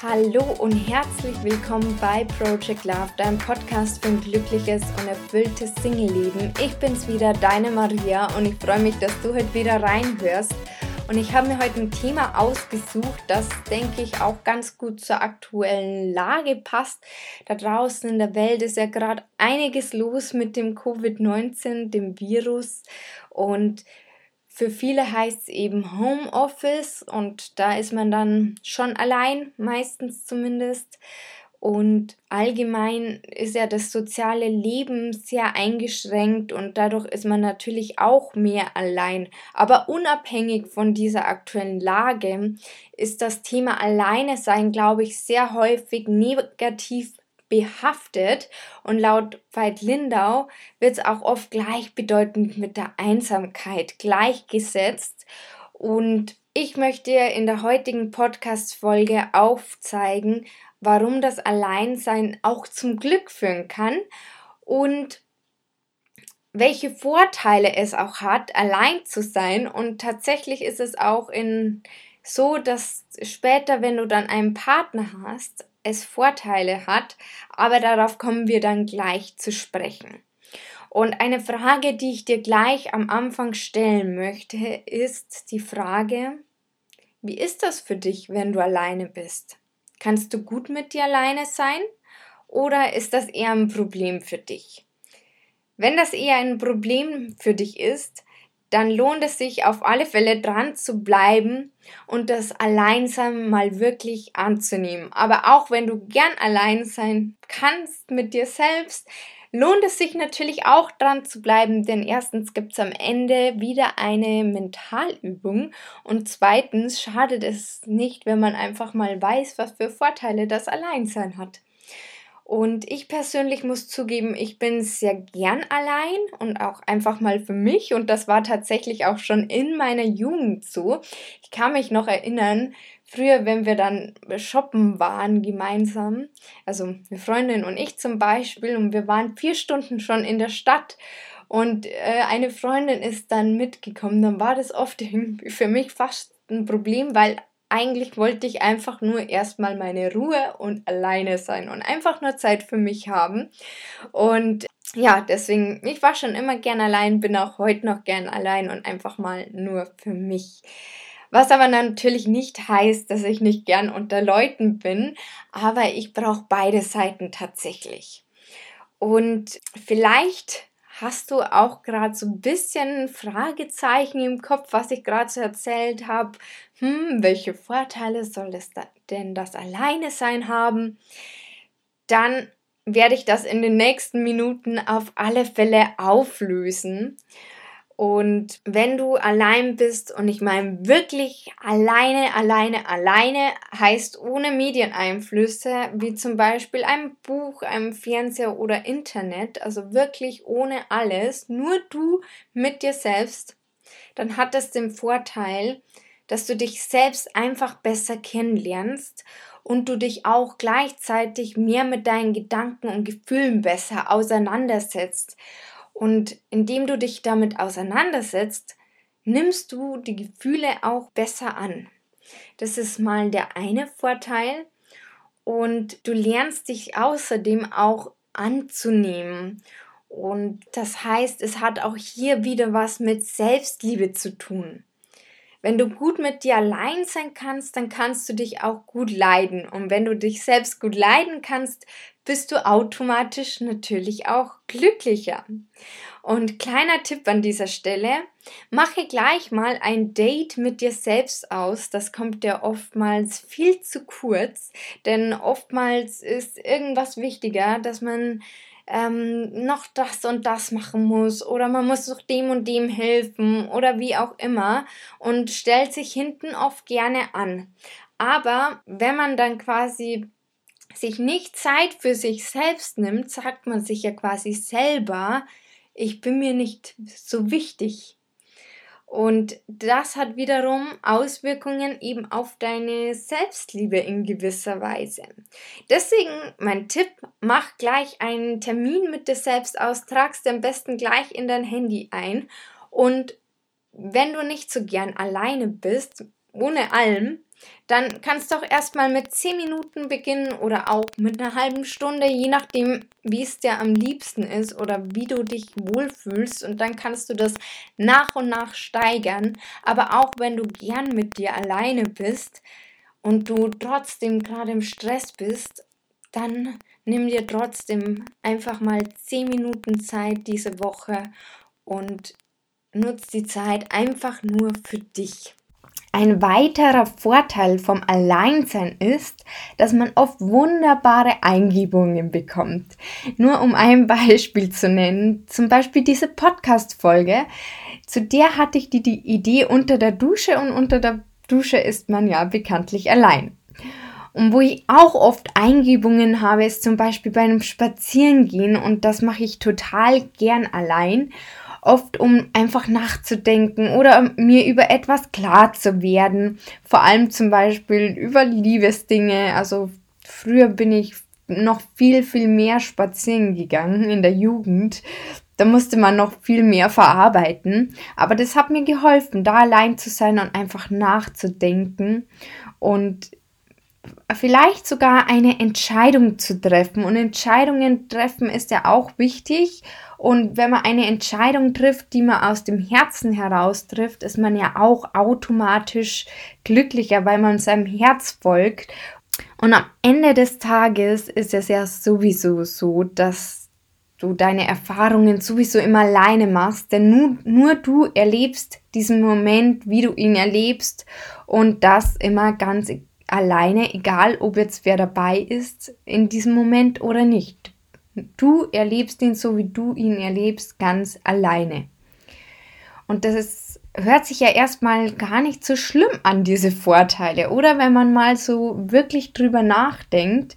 Hallo und herzlich willkommen bei Project Love, deinem Podcast für ein glückliches und erfülltes Single-Leben. Ich bin's wieder, deine Maria, und ich freue mich, dass du heute wieder reinhörst. Und ich habe mir heute ein Thema ausgesucht, das, denke ich, auch ganz gut zur aktuellen Lage passt. Da draußen in der Welt ist ja gerade einiges los mit dem Covid-19, dem Virus. Und für viele heißt es eben Homeoffice und da ist man dann schon allein, meistens zumindest. Und allgemein ist ja das soziale Leben sehr eingeschränkt und dadurch ist man natürlich auch mehr allein. Aber unabhängig von dieser aktuellen Lage ist das Thema Alleine sein, glaube ich, sehr häufig negativ behaftet und laut Veit Lindau wird es auch oft gleichbedeutend mit der Einsamkeit gleichgesetzt und ich möchte in der heutigen Podcast-Folge aufzeigen, warum das Alleinsein auch zum Glück führen kann und welche Vorteile es auch hat, allein zu sein. Und tatsächlich ist es auch in so, dass später, wenn du dann einen Partner hast, es Vorteile hat, aber darauf kommen wir dann gleich zu sprechen. Und eine Frage, die ich dir gleich am Anfang stellen möchte, ist die Frage, wie ist das für dich, wenn du alleine bist? Kannst du gut mit dir alleine sein oder ist das eher ein Problem für dich? Wenn das eher ein Problem für dich ist, dann lohnt es sich auf alle Fälle dran zu bleiben und das Alleinsein mal wirklich anzunehmen. Aber auch wenn du gern allein sein kannst mit dir selbst, lohnt es sich natürlich auch dran zu bleiben, denn erstens gibt es am Ende wieder eine Mentalübung und zweitens schadet es nicht, wenn man einfach mal weiß, was für Vorteile das Alleinsein hat. Und ich persönlich muss zugeben, ich bin sehr gern allein und auch einfach mal für mich. Und das war tatsächlich auch schon in meiner Jugend so. Ich kann mich noch erinnern, früher, wenn wir dann shoppen waren gemeinsam, also eine Freundin und ich zum Beispiel, und wir waren vier Stunden schon in der Stadt. Und äh, eine Freundin ist dann mitgekommen, dann war das oft für mich fast ein Problem, weil eigentlich wollte ich einfach nur erstmal meine Ruhe und alleine sein und einfach nur Zeit für mich haben. Und ja, deswegen, ich war schon immer gern allein, bin auch heute noch gern allein und einfach mal nur für mich. Was aber natürlich nicht heißt, dass ich nicht gern unter Leuten bin, aber ich brauche beide Seiten tatsächlich. Und vielleicht Hast du auch gerade so ein bisschen Fragezeichen im Kopf, was ich gerade so erzählt habe? Hm, welche Vorteile soll es da denn das Alleine sein haben? Dann werde ich das in den nächsten Minuten auf alle Fälle auflösen. Und wenn du allein bist, und ich meine wirklich alleine, alleine, alleine, heißt ohne Medieneinflüsse, wie zum Beispiel ein Buch, ein Fernseher oder Internet, also wirklich ohne alles, nur du mit dir selbst, dann hat das den Vorteil, dass du dich selbst einfach besser kennenlernst und du dich auch gleichzeitig mehr mit deinen Gedanken und Gefühlen besser auseinandersetzt und indem du dich damit auseinandersetzt, nimmst du die Gefühle auch besser an. Das ist mal der eine Vorteil. Und du lernst dich außerdem auch anzunehmen. Und das heißt, es hat auch hier wieder was mit Selbstliebe zu tun. Wenn du gut mit dir allein sein kannst, dann kannst du dich auch gut leiden. Und wenn du dich selbst gut leiden kannst, bist du automatisch natürlich auch glücklicher. Und kleiner Tipp an dieser Stelle, mache gleich mal ein Date mit dir selbst aus. Das kommt dir oftmals viel zu kurz, denn oftmals ist irgendwas wichtiger, dass man ähm, noch das und das machen muss oder man muss noch dem und dem helfen oder wie auch immer und stellt sich hinten oft gerne an. Aber wenn man dann quasi sich nicht Zeit für sich selbst nimmt, sagt man sich ja quasi selber, ich bin mir nicht so wichtig. Und das hat wiederum Auswirkungen eben auf deine Selbstliebe in gewisser Weise. Deswegen mein Tipp, mach gleich einen Termin mit dir selbst aus, tragst am besten gleich in dein Handy ein und wenn du nicht so gern alleine bist, ohne allem, dann kannst du auch erstmal mit 10 Minuten beginnen oder auch mit einer halben Stunde, je nachdem, wie es dir am liebsten ist oder wie du dich wohlfühlst. Und dann kannst du das nach und nach steigern. Aber auch wenn du gern mit dir alleine bist und du trotzdem gerade im Stress bist, dann nimm dir trotzdem einfach mal 10 Minuten Zeit diese Woche und nutz die Zeit einfach nur für dich. Ein weiterer Vorteil vom Alleinsein ist, dass man oft wunderbare Eingebungen bekommt. Nur um ein Beispiel zu nennen, zum Beispiel diese Podcast-Folge, zu der hatte ich die, die Idee unter der Dusche und unter der Dusche ist man ja bekanntlich allein. Und wo ich auch oft Eingebungen habe, ist zum Beispiel bei einem Spazierengehen und das mache ich total gern allein oft um einfach nachzudenken oder mir über etwas klar zu werden. Vor allem zum Beispiel über Liebesdinge. Also früher bin ich noch viel, viel mehr spazieren gegangen in der Jugend. Da musste man noch viel mehr verarbeiten. Aber das hat mir geholfen, da allein zu sein und einfach nachzudenken und vielleicht sogar eine Entscheidung zu treffen. Und Entscheidungen treffen ist ja auch wichtig. Und wenn man eine Entscheidung trifft, die man aus dem Herzen heraus trifft, ist man ja auch automatisch glücklicher, weil man seinem Herz folgt. Und am Ende des Tages ist es ja sowieso so, dass du deine Erfahrungen sowieso immer alleine machst, denn nur, nur du erlebst diesen Moment, wie du ihn erlebst und das immer ganz alleine, egal ob jetzt wer dabei ist in diesem Moment oder nicht. Du erlebst ihn so, wie du ihn erlebst, ganz alleine. Und das ist, hört sich ja erstmal gar nicht so schlimm an, diese Vorteile. Oder wenn man mal so wirklich drüber nachdenkt.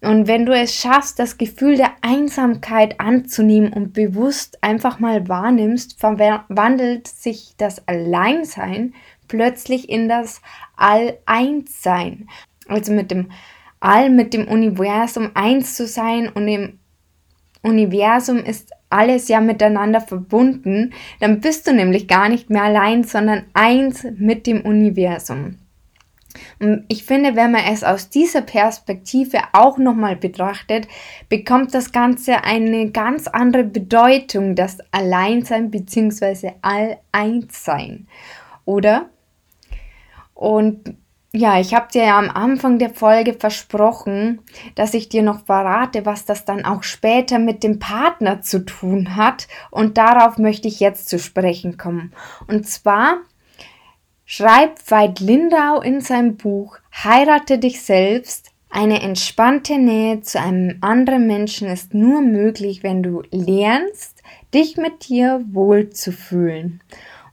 Und wenn du es schaffst, das Gefühl der Einsamkeit anzunehmen und bewusst einfach mal wahrnimmst, verwandelt sich das Alleinsein plötzlich in das All-Eins-Sein. Also mit dem All, mit dem Universum eins zu sein und im Universum ist alles ja miteinander verbunden, dann bist du nämlich gar nicht mehr allein, sondern eins mit dem Universum. Und ich finde, wenn man es aus dieser Perspektive auch nochmal betrachtet, bekommt das Ganze eine ganz andere Bedeutung, das Alleinsein bzw. All-Eins-Sein. Oder? Und ja, ich habe dir ja am Anfang der Folge versprochen, dass ich dir noch verrate, was das dann auch später mit dem Partner zu tun hat. Und darauf möchte ich jetzt zu sprechen kommen. Und zwar schreibt Veit Lindau in seinem Buch Heirate dich selbst. Eine entspannte Nähe zu einem anderen Menschen ist nur möglich, wenn du lernst, dich mit dir wohlzufühlen.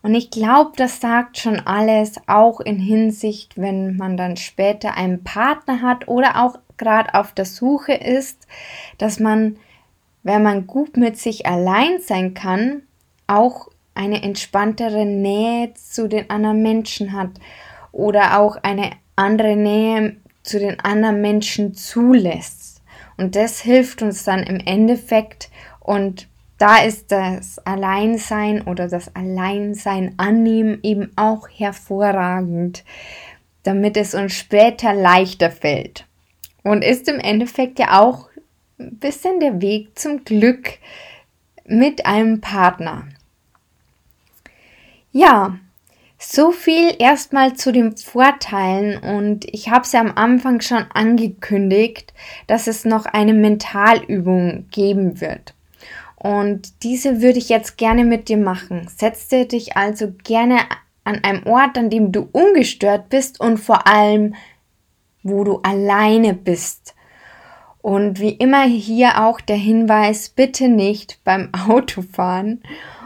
Und ich glaube, das sagt schon alles, auch in Hinsicht, wenn man dann später einen Partner hat oder auch gerade auf der Suche ist, dass man, wenn man gut mit sich allein sein kann, auch eine entspanntere Nähe zu den anderen Menschen hat oder auch eine andere Nähe zu den anderen Menschen zulässt. Und das hilft uns dann im Endeffekt und da ist das Alleinsein oder das Alleinsein annehmen eben auch hervorragend, damit es uns später leichter fällt. Und ist im Endeffekt ja auch ein bisschen der Weg zum Glück mit einem Partner. Ja, so viel erstmal zu den Vorteilen und ich habe es ja am Anfang schon angekündigt, dass es noch eine Mentalübung geben wird. Und diese würde ich jetzt gerne mit dir machen. Setze dich also gerne an einem Ort, an dem du ungestört bist und vor allem, wo du alleine bist. Und wie immer hier auch der Hinweis, bitte nicht beim Autofahren.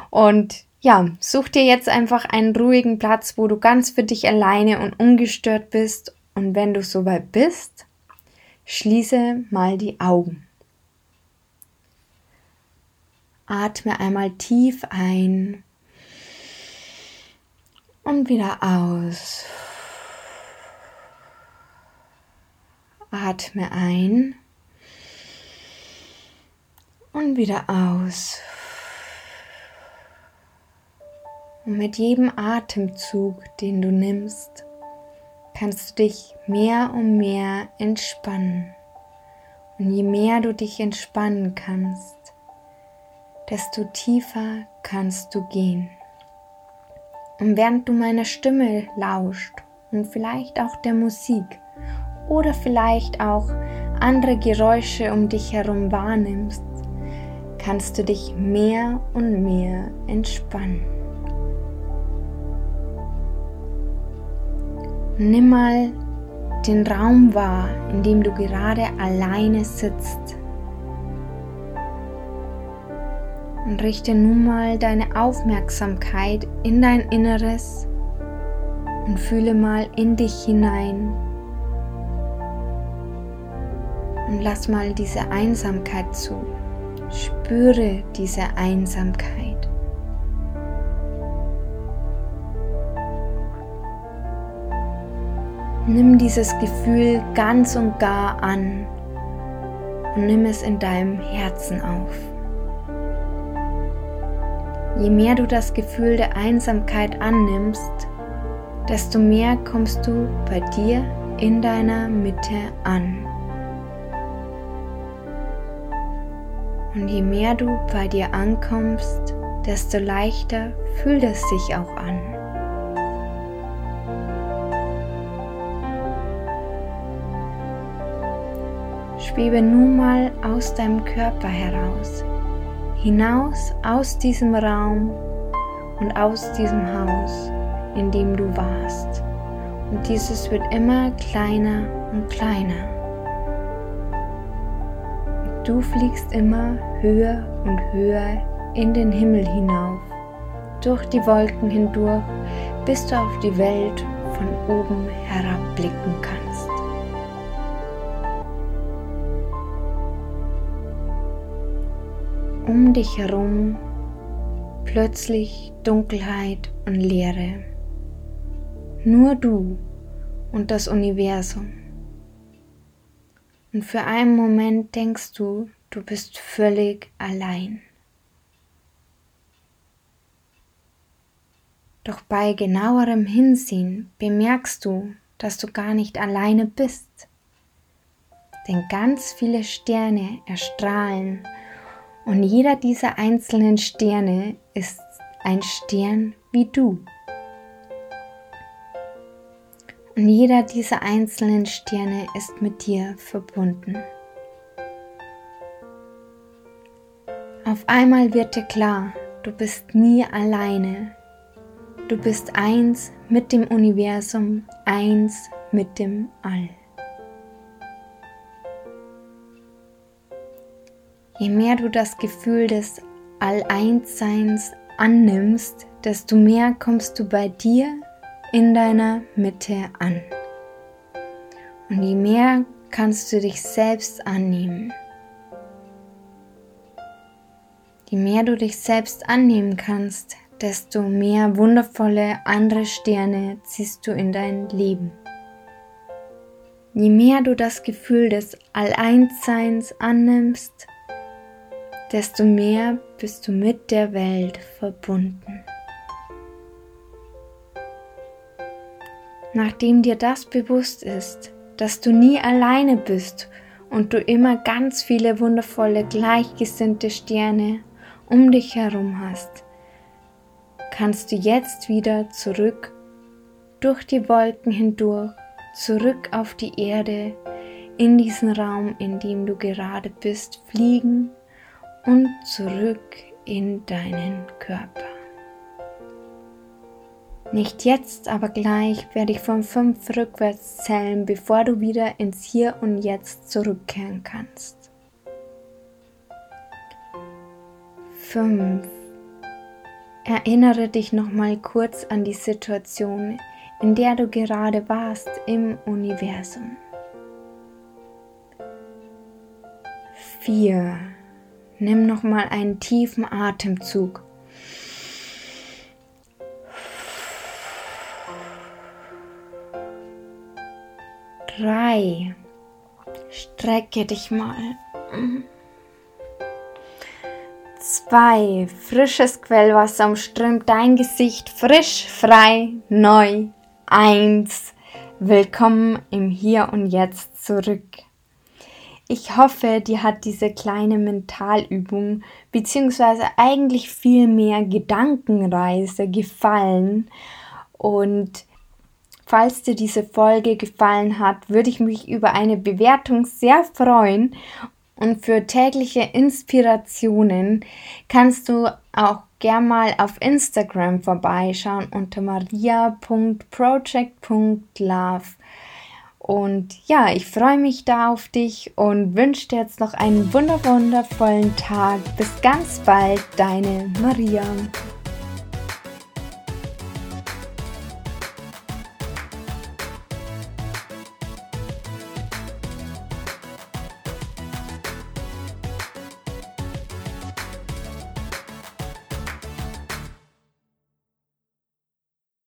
Und ja, such dir jetzt einfach einen ruhigen Platz, wo du ganz für dich alleine und ungestört bist. Und wenn du soweit bist, schließe mal die Augen. Atme einmal tief ein und wieder aus. Atme ein und wieder aus. Und mit jedem Atemzug, den du nimmst, kannst du dich mehr und mehr entspannen. Und je mehr du dich entspannen kannst, desto tiefer kannst du gehen. Und während du meiner Stimme lauscht und vielleicht auch der Musik oder vielleicht auch andere Geräusche um dich herum wahrnimmst, kannst du dich mehr und mehr entspannen. Nimm mal den Raum wahr, in dem du gerade alleine sitzt. Und richte nun mal deine Aufmerksamkeit in dein Inneres und fühle mal in dich hinein. Und lass mal diese Einsamkeit zu. Spüre diese Einsamkeit. Nimm dieses Gefühl ganz und gar an und nimm es in deinem Herzen auf. Je mehr du das Gefühl der Einsamkeit annimmst, desto mehr kommst du bei dir in deiner Mitte an. Und je mehr du bei dir ankommst, desto leichter fühlt es sich auch an. Schwebe nun mal aus deinem Körper heraus, hinaus aus diesem Raum und aus diesem Haus, in dem du warst. Und dieses wird immer kleiner und kleiner. Du fliegst immer höher und höher in den Himmel hinauf, durch die Wolken hindurch, bis du auf die Welt von oben herabblicken kannst. Um dich herum plötzlich Dunkelheit und Leere. Nur du und das Universum. Und für einen Moment denkst du, du bist völlig allein. Doch bei genauerem Hinsehen bemerkst du, dass du gar nicht alleine bist. Denn ganz viele Sterne erstrahlen und jeder dieser einzelnen Sterne ist ein Stern wie du. Und jeder dieser einzelnen Sterne ist mit dir verbunden. Auf einmal wird dir klar, du bist nie alleine. Du bist eins mit dem Universum, eins mit dem All. Je mehr du das Gefühl des All-Eins-Seins annimmst, desto mehr kommst du bei dir in deiner Mitte an. Und je mehr kannst du dich selbst annehmen. Je mehr du dich selbst annehmen kannst, desto mehr wundervolle andere Sterne ziehst du in dein Leben. Je mehr du das Gefühl des All-Eins-Seins annimmst, desto mehr bist du mit der Welt verbunden. Nachdem dir das bewusst ist, dass du nie alleine bist und du immer ganz viele wundervolle gleichgesinnte Sterne um dich herum hast, kannst du jetzt wieder zurück durch die Wolken hindurch, zurück auf die Erde, in diesen Raum, in dem du gerade bist, fliegen und zurück in deinen Körper. Nicht jetzt, aber gleich werde ich von fünf rückwärts zählen, bevor du wieder ins Hier und Jetzt zurückkehren kannst. Fünf. Erinnere dich nochmal kurz an die Situation, in der du gerade warst im Universum. Vier. Nimm noch mal einen tiefen Atemzug. Drei. Strecke dich mal. Zwei. Frisches Quellwasser umströmt dein Gesicht frisch, frei, neu. Eins. Willkommen im Hier und Jetzt zurück. Ich hoffe, dir hat diese kleine Mentalübung beziehungsweise eigentlich viel mehr Gedankenreise gefallen und Falls dir diese Folge gefallen hat, würde ich mich über eine Bewertung sehr freuen. Und für tägliche Inspirationen kannst du auch gern mal auf Instagram vorbeischauen unter maria.project.love. Und ja, ich freue mich da auf dich und wünsche dir jetzt noch einen wundervollen Tag. Bis ganz bald, deine Maria.